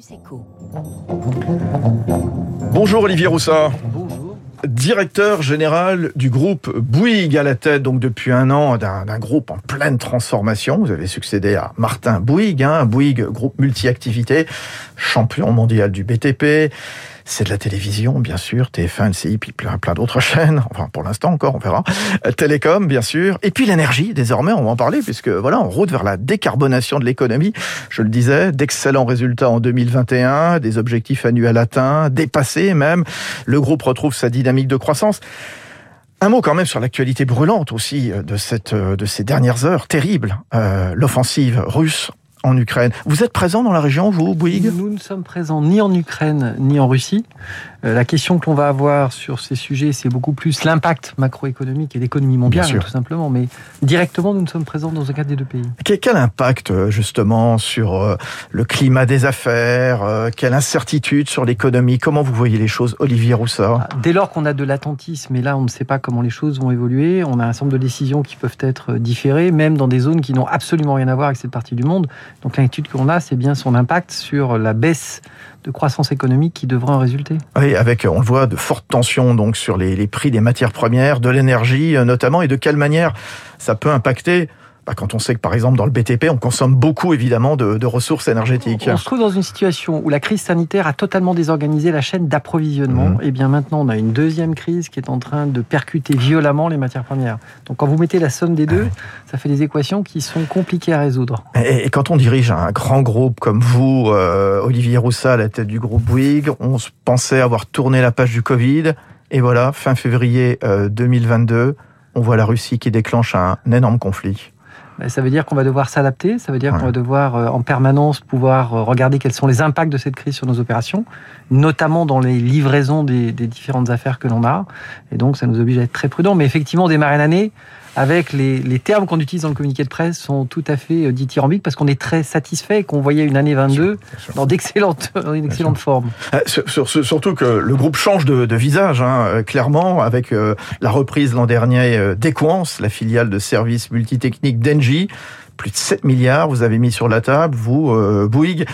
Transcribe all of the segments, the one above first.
Campus Echo. Bonjour Olivier Roussat. Bonjour. Directeur général du groupe Bouygues à la tête donc depuis un an d'un d'un groupe en pleine transformation. Vous avez succédé à Martin Bouygues, hein, Bouygues groupe multi-activité, champion mondial du BTP. C'est de la télévision, bien sûr, TF1, LCI, puis plein, plein d'autres chaînes. Enfin, pour l'instant encore, on verra. Euh, Télécom, bien sûr. Et puis l'énergie, désormais, on va en parler, puisque voilà, on route vers la décarbonation de l'économie. Je le disais, d'excellents résultats en 2021, des objectifs annuels atteints, dépassés même. Le groupe retrouve sa dynamique de croissance. Un mot quand même sur l'actualité brûlante aussi de, cette, de ces dernières heures, terrible, euh, l'offensive russe en Ukraine. Vous êtes présent dans la région, vous, Bouygues? Nous ne sommes présents ni en Ukraine ni en Russie. Euh, la question que l'on va avoir sur ces sujets, c'est beaucoup plus l'impact macroéconomique et l'économie mondiale, tout simplement. Mais directement, nous ne sommes présents dans aucun des deux pays. Quel, impact euh, justement sur euh, le climat des affaires Quelle incertitude sur l'économie? Comment vous voyez les choses, Olivier Roussard? Dès lors qu'on a de l'attentisme, et là on ne sait pas comment les choses vont évoluer, on a un certain nombre de décisions qui peuvent être différées, même dans des zones qui n'ont absolument rien à voir avec cette partie du monde. Donc l'inquiétude qu'on a, c'est bien son impact sur la baisse de croissance économique qui devra en résulter. Oui, avec, on le voit, de fortes tensions donc sur les, les prix des matières premières, de l'énergie euh, notamment, et de quelle manière ça peut impacter bah, quand on sait que par exemple dans le BTP, on consomme beaucoup évidemment de, de ressources énergétiques. On se trouve dans une situation où la crise sanitaire a totalement désorganisé la chaîne d'approvisionnement. Mhm. Et bien maintenant, on a une deuxième crise qui est en train de percuter violemment les matières premières. Donc quand vous mettez la somme des deux, ça fait des équations qui sont compliquées à résoudre. Et, et quand on dirige un grand groupe comme vous, euh, Olivier Roussat, à la tête du groupe Bouygues, on pensait avoir tourné la page du Covid. Et voilà, fin février euh, 2022, on voit la Russie qui déclenche un, un énorme conflit. Ça veut dire qu'on va devoir s'adapter, ça veut dire Ouais. qu'on va devoir euh, en permanence pouvoir euh, regarder quels sont les impacts de cette crise sur nos opérations, notamment dans les livraisons des, des différentes affaires que l'on a. Et donc ça nous oblige à être très prudents. Mais effectivement, démarrer l'année avec les, les termes qu'on utilise dans le communiqué de presse sont tout à fait euh, dithyrambiques parce qu'on est très satisfait et qu'on voyait une année 22 dans d'excellentes, dans une excellente forme. Euh, sur- sur- sur- surtout que le groupe change de, de visage, hein, euh, clairement, avec euh, la reprise l'an dernier euh, d'Equance, la filiale de services multitechniques d'Engie. Plus de 7 milliards, vous avez mis sur la table, vous, euh, Bouygues.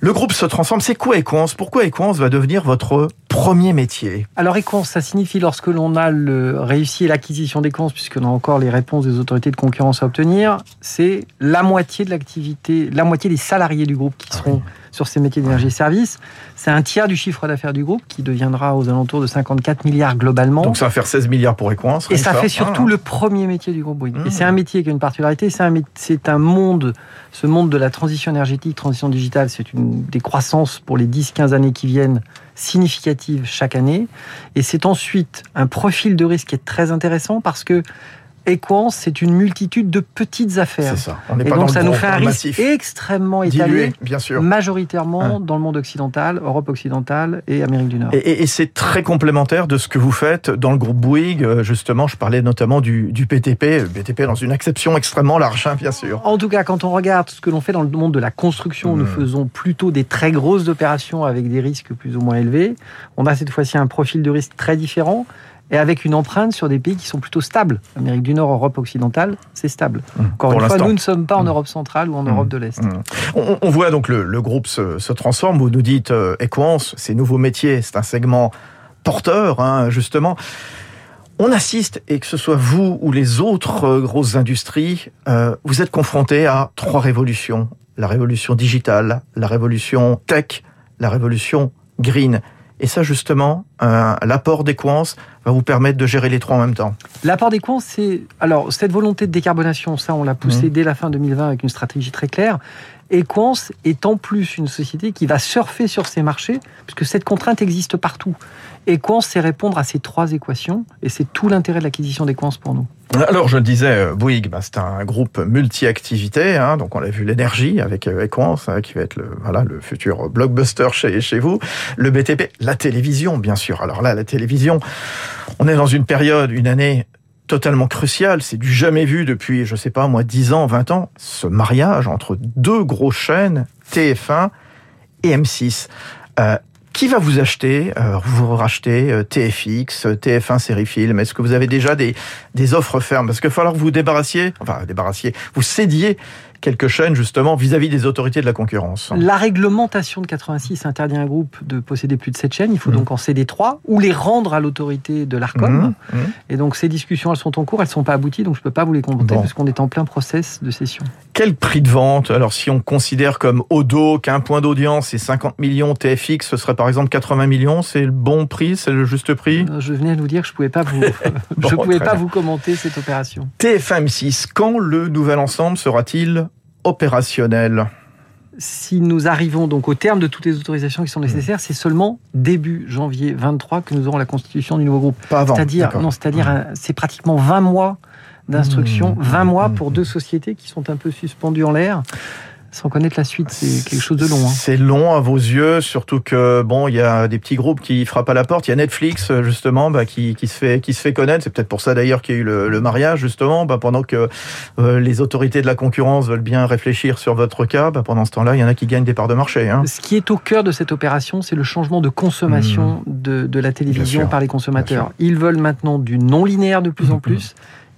Le groupe se transforme. C'est quoi Equance? Pourquoi Equance va devenir votre premier métier? Alors Equance, ça signifie lorsque l'on a le, réussi l'acquisition d'Equance, puisqu'on a encore les réponses des autorités de concurrence à obtenir, c'est la moitié de l'activité, la moitié des salariés du groupe qui seront sur ces métiers d'énergie et services. C'est un tiers du chiffre d'affaires du groupe qui deviendra aux alentours de 54 milliards globalement. Donc ça va faire 16 milliards pour Equance. Et ça fait surtout Ah. le premier métier du groupe Bouygues. Mmh. Et c'est un métier qui a une particularité, c'est un, mé- c'est un monde, ce monde de la transition énergétique, transition digitale, c'est une des croissances pour les 10-15 années qui viennent significatives chaque année. Et c'est ensuite un profil de risque qui est très intéressant parce que Equance, c'est une multitude de petites affaires. C'est ça. On Et pas dans donc le ça nous fait un dans risque extrêmement étalé, Dilué, bien sûr. majoritairement dans le monde occidental, Europe occidentale et Amérique du Nord. Et, et- et c'est très complémentaire de ce que vous faites dans le groupe Bouygues. Euh, Justement, je parlais notamment du, du PTP. Le PTP dans une acception extrêmement large, hein, bien sûr. En tout cas, quand on regarde ce que l'on fait dans le monde de la construction, nous Mhm. faisons plutôt des très grosses opérations avec des risques plus ou moins élevés. On a cette fois-ci un profil de risque très différent et avec une empreinte sur des pays qui sont plutôt stables. Amérique du Nord, Europe occidentale, c'est stable. Mmh. Encore une fois, nous ne sommes pas en Mhm. Europe centrale ou en. Europe de l'Est. On, on voit donc le, le groupe se, se transforme. Vous nous dites euh, Equance, ces nouveaux métiers, c'est un segment porteur, hein, justement. On assiste, et que ce soit vous ou les autres euh, grosses industries, euh, vous êtes confrontés à trois révolutions. La révolution digitale, la révolution tech, la révolution green. Et ça, justement, euh, l'apport d'Equance va vous permettre de gérer les trois en même temps. L'apport des coins, c'est. Alors, cette volonté de décarbonation, ça, on l'a poussé Mhm. dès la fin 2020 avec une stratégie très claire. Equance est en plus une société qui va surfer sur ces marchés, puisque cette contrainte existe partout. Equance, c'est répondre à ces trois équations, et c'est tout l'intérêt de l'acquisition d'Equance pour nous. Alors, je le disais, euh, Bouygues, bah, c'est un groupe multi-activité. Hein, donc, on a vu l'énergie avec Equance, hein, qui va être le, voilà, le futur blockbuster chez, chez vous. Le BTP, la télévision, bien sûr. Alors là, la télévision, on est dans une période, une année totalement cruciale. C'est du jamais vu depuis, je sais pas, moi, 10 ans, 20 ans. Ce mariage entre deux grosses chaînes, TF1 et M6. Euh, qui va vous acheter, euh, vous racheter euh, TFX, euh, TF1 série film? Est-ce que vous avez déjà des, des offres fermes? Parce qu'il va falloir vous débarrassiez, enfin débarrassiez, vous cédiez quelques chaînes justement vis-à-vis des autorités de la concurrence. La réglementation de 86 interdit à un groupe de posséder plus de 7 chaînes. Il faut mmh. donc en céder 3 ou les rendre à l'autorité de l'ARCOM. Mmh, mmh. Et donc ces discussions, elles sont en cours, elles ne sont pas abouties, donc je ne peux pas vous les commenter parce qu'on est en plein process de cession. Quel prix de vente? Alors si on considère comme Odo qu'un point d'audience est 50 millions, TFX ce serait par exemple 80 millions, c'est le bon prix, c'est le juste prix? Euh, Je venais de vous dire que je ne pouvais pas vous, je pouvais pas vous commenter cette opération. TF1 quand le nouvel ensemble sera-t-il? Opérationnel si nous arrivons donc au terme de toutes les autorisations qui sont nécessaires, c'est seulement début janvier 23 que nous aurons la constitution du nouveau groupe. Pas avant. C'est-à-dire, non, c'est-à-dire, c'est pratiquement 20 mois d'instruction, 20 mmh. mois pour deux sociétés qui sont un peu suspendues en l'air sans connaître la suite, c'est quelque chose de long. Hein. C'est long à vos yeux, surtout que bon, il y a des petits groupes qui frappent à la porte. Il y a Netflix justement, bah, qui, qui, se fait qui se fait connaître. C'est peut-être pour ça d'ailleurs qu'il y a eu le, mariage justement, bah, pendant que euh, les autorités de la concurrence veulent bien réfléchir sur votre cas. Bah, pendant ce temps-là, il y en a qui gagnent des parts de marché. Hein. Ce qui est au cœur de cette opération, c'est le changement de consommation mmh. de, de, la télévision par les consommateurs. Ils veulent maintenant du non linéaire de plus en mmh.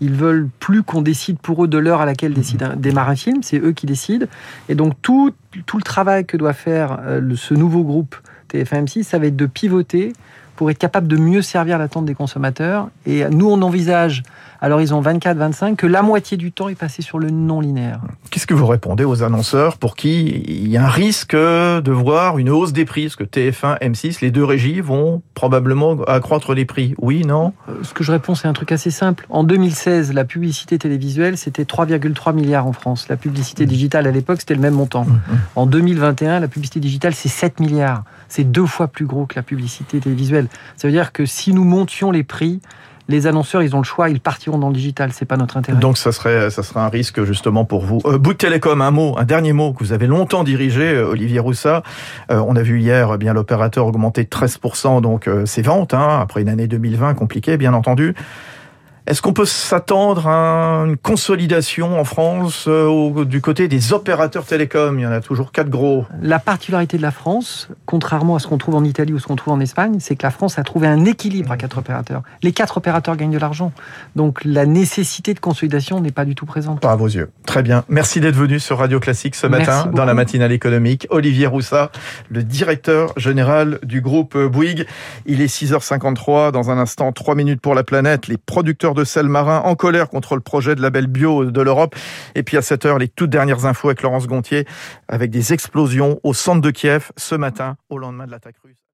Ils veulent plus qu'on décide pour eux de l'heure à laquelle décide un, démarre un film, c'est eux qui décident. Et donc tout, tout le travail que doit faire euh, ce nouveau groupe TF1 ça va être de pivoter pour être capable de mieux servir l'attente des consommateurs. Et nous, on envisage à l'horizon 24-25 que la moitié du temps est passé sur le non linéaire. Qu'est-ce que vous répondez aux annonceurs pour qui il y a un risque de voir une hausse des prix? Parce que TF1, M6, les deux régies vont probablement accroître les prix. Oui, non? Euh, Ce que je réponds, c'est un truc assez simple. En 2016, la publicité télévisuelle, c'était 3,3 milliards en France. La publicité mmh. digitale, à l'époque, c'était le même montant. Mmh, mmh. En 2021, la publicité digitale, c'est 7 milliards. C'est deux fois plus gros que la publicité télévisuelle. Ça veut dire que si nous montions les prix, les annonceurs, ils ont le choix, ils partiront dans le digital. C'est pas notre intérêt. Donc, ça serait, un risque justement pour vous. Euh, Bouygues Télécom, un mot, un dernier mot que vous avez longtemps dirigé, euh, Olivier Roussat. Euh, on a vu hier, eh bien l'opérateur augmenter de 13%, donc euh, ses ventes, hein, après une année 2020 compliquée, bien entendu. Est-ce qu'on peut s'attendre à une consolidation en France euh, du côté des opérateurs télécoms? Il y en a toujours quatre gros. La particularité de la France, contrairement à ce qu'on trouve en Italie ou ce qu'on trouve en Espagne, c'est que la France a trouvé un équilibre à quatre opérateurs. Les quatre opérateurs gagnent de l'argent. Donc la nécessité de consolidation n'est pas du tout présente. Pas à vos yeux. Très bien. Merci d'être venu sur Radio Classique ce matin dans la matinale économique. Olivier Roussat, le directeur général du groupe Bouygues. Il est 6h53. Dans un instant, 3 minutes pour la planète. Les producteurs de sel marin en colère contre le projet de label bio de l'Europe. Et puis à 7 heure, les toutes dernières infos avec Laurence Gontier, avec des explosions au centre de Kiev ce matin, au lendemain de l'attaque russe.